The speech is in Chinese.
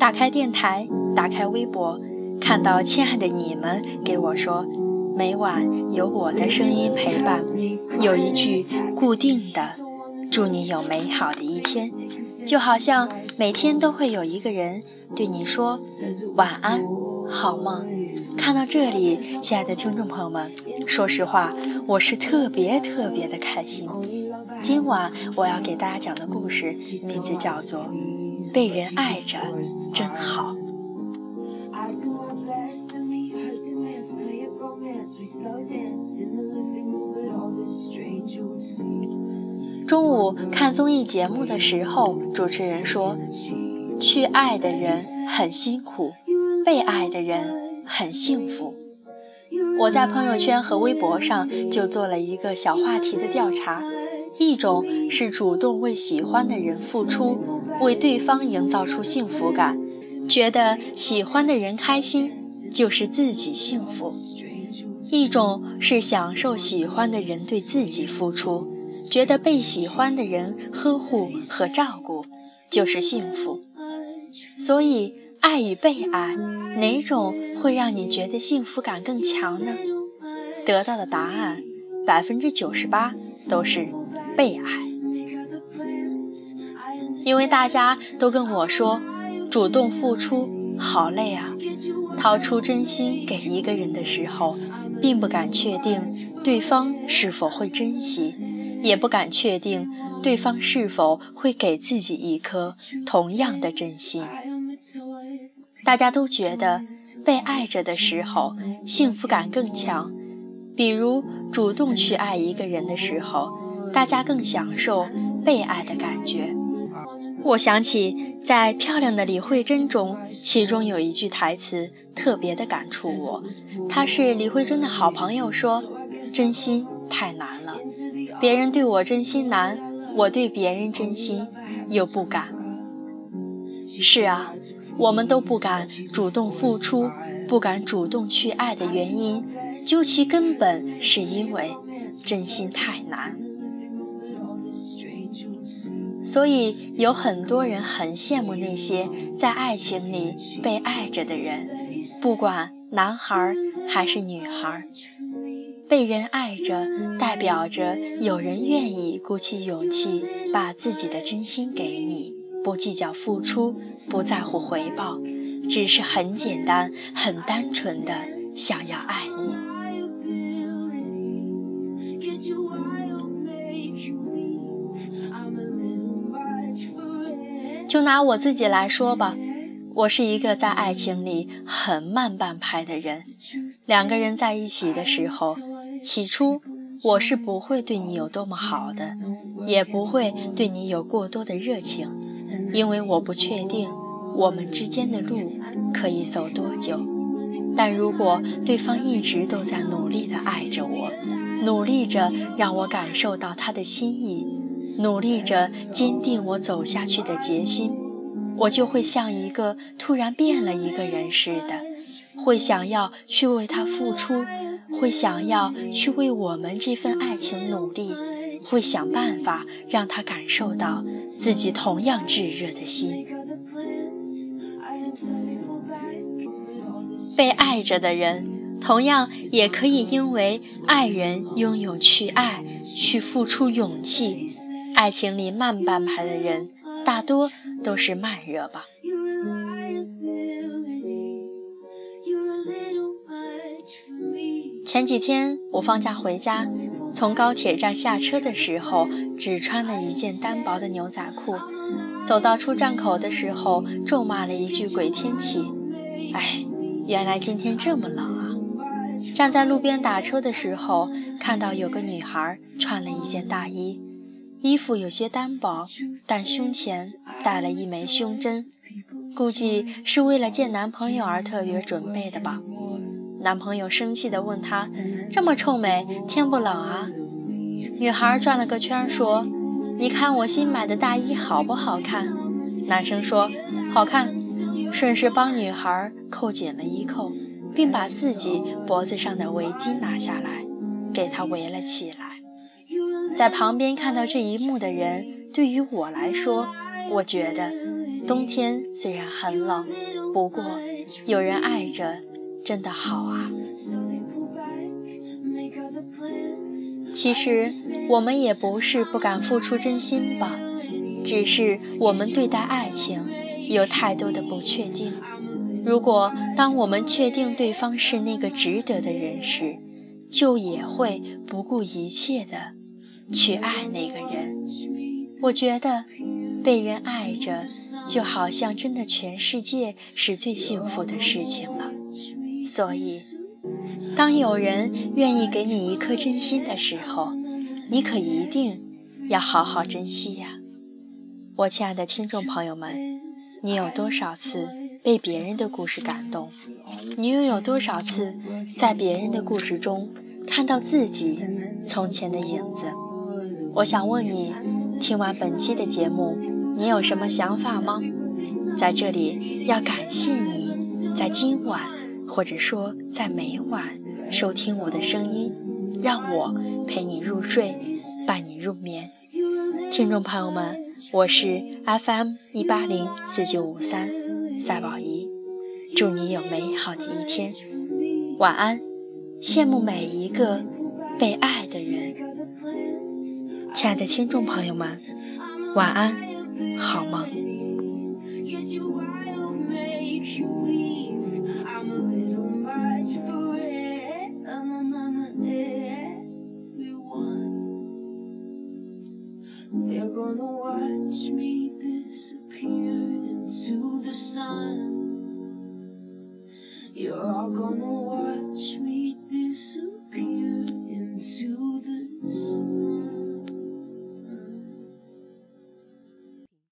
打开电台，打开微博，看到亲爱的你们给我说，每晚有我的声音陪伴，有一句固定的，祝你有美好的一天，就好像每天都会有一个人对你说晚安，好梦。看到这里，亲爱的听众朋友们，说实话，我是特别特别的开心。今晚我要给大家讲的故事名字叫做《被人爱着真好》。中午看综艺节目的时候，主持人说：“去爱的人很辛苦，被爱的人很幸福。”我在朋友圈和微博上就做了一个小话题的调查。一种是主动为喜欢的人付出，为对方营造出幸福感，觉得喜欢的人开心就是自己幸福；一种是享受喜欢的人对自己付出，觉得被喜欢的人呵护和照顾就是幸福。所以，爱与被爱，哪种会让你觉得幸福感更强呢？得到的答案，百分之九十八都是。被爱，因为大家都跟我说，主动付出好累啊。掏出真心给一个人的时候，并不敢确定对方是否会珍惜，也不敢确定对方是否会给自己一颗同样的真心。大家都觉得被爱着的时候，幸福感更强。比如主动去爱一个人的时候。大家更享受被爱的感觉。我想起在《漂亮的李慧珍》中，其中有一句台词特别的感触我。他是李慧珍的好朋友说：“真心太难了，别人对我真心难，我对别人真心又不敢。”是啊，我们都不敢主动付出，不敢主动去爱的原因，究其根本是因为真心太难。所以有很多人很羡慕那些在爱情里被爱着的人，不管男孩还是女孩，被人爱着代表着有人愿意鼓起勇气把自己的真心给你，不计较付出，不在乎回报，只是很简单、很单纯的想要爱你。就拿我自己来说吧，我是一个在爱情里很慢半拍的人。两个人在一起的时候，起初我是不会对你有多么好的，也不会对你有过多的热情，因为我不确定我们之间的路可以走多久。但如果对方一直都在努力地爱着我，努力着让我感受到他的心意。努力着坚定我走下去的决心，我就会像一个突然变了一个人似的，会想要去为他付出，会想要去为我们这份爱情努力，会想办法让他感受到自己同样炙热的心。被爱着的人，同样也可以因为爱人拥有去爱、去付出勇气。爱情里慢半拍的人，大多都是慢热吧。前几天我放假回家，从高铁站下车的时候，只穿了一件单薄的牛仔裤，走到出站口的时候，咒骂了一句“鬼天气”。哎，原来今天这么冷啊！站在路边打车的时候，看到有个女孩穿了一件大衣。衣服有些单薄，但胸前戴了一枚胸针，估计是为了见男朋友而特别准备的吧。男朋友生气地问她：“这么臭美，天不冷啊？”女孩转了个圈说：“你看我新买的大衣好不好看？”男生说：“好看。”顺势帮女孩扣紧了衣扣，并把自己脖子上的围巾拿下来，给她围了起来。在旁边看到这一幕的人对于我来说，我觉得冬天虽然很冷，不过有人爱着真的好啊。其实我们也不是不敢付出真心吧，只是我们对待爱情有太多的不确定。如果当我们确定对方是那个值得的人时，就也会不顾一切的去爱那个人。我觉得被人爱着，就好像真的全世界是最幸福的事情了。所以，当有人愿意给你一颗真心的时候，你可一定要好好珍惜呀！我亲爱的听众朋友们，你有多少次被别人的故事感动？你又有多少次在别人的故事中？看到自己从前的影子，我想问你：听完本期的节目，你有什么想法吗？在这里要感谢你在今晚，或者说在每晚收听我的声音，让我陪你入睡，伴你入眠。听众朋友们，我是 FM 一八零四九五三赛宝仪，祝你有美好的一天，晚安。羡慕每一个被爱的人，亲爱的听众朋友们，晚安，好梦。You're all gonna watch me disappear.